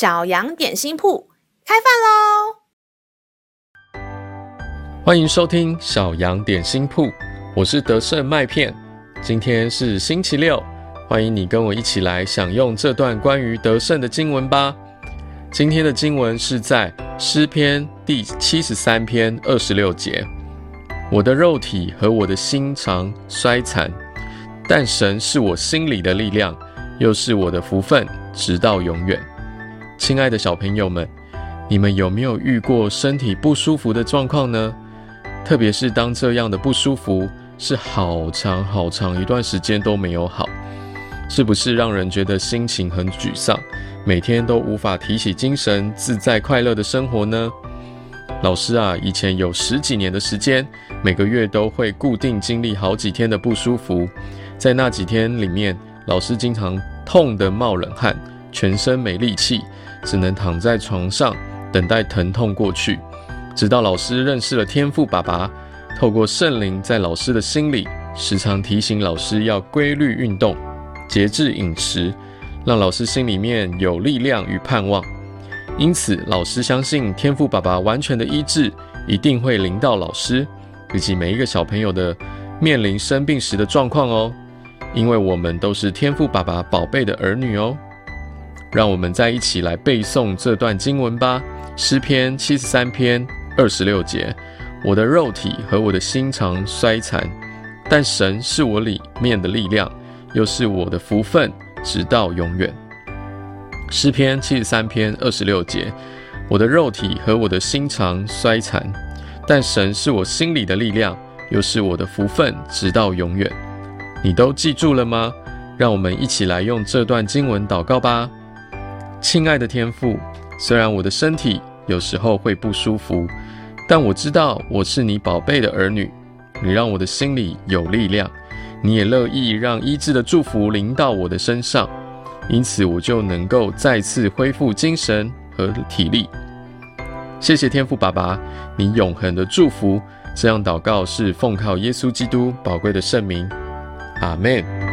小羊点心铺开饭喽！欢迎收听小羊点心铺，我是德胜麦片。今天是星期六，欢迎你跟我一起来享用这段关于德胜的经文吧。今天的经文是在诗篇第七十三篇二十六节。我的肉体和我的心肠衰残，但神是我心里的力量，又是我的福分，直到永远。亲爱的小朋友们，你们有没有遇过身体不舒服的状况呢？特别是当这样的不舒服是好长好长一段时间都没有好，是不是让人觉得心情很沮丧，每天都无法提起精神，自在快乐的生活呢？老师啊，以前有十几年的时间，每个月都会固定经历好几天的不舒服，在那几天里面，老师经常痛得冒冷汗，全身没力气。只能躺在床上等待疼痛过去，直到老师认识了天赋爸爸，透过圣灵在老师的心里时常提醒老师要规律运动、节制饮食，让老师心里面有力量与盼望。因此，老师相信天赋爸爸完全的医治一定会临到老师以及每一个小朋友的面临生病时的状况哦，因为我们都是天赋爸爸宝贝的儿女哦。让我们再一起来背诵这段经文吧，《诗篇》七十三篇二十六节：我的肉体和我的心肠衰残，但神是我里面的力量，又是我的福分，直到永远。《诗篇》七十三篇二十六节：我的肉体和我的心肠衰残，但神是我心里的力量，又是我的福分，直到永远。你都记住了吗？让我们一起来用这段经文祷告吧。亲爱的天父，虽然我的身体有时候会不舒服，但我知道我是你宝贝的儿女。你让我的心里有力量，你也乐意让医治的祝福临到我的身上，因此我就能够再次恢复精神和体力。谢谢天父爸爸，你永恒的祝福。这样祷告是奉靠耶稣基督宝贵的圣名，阿门。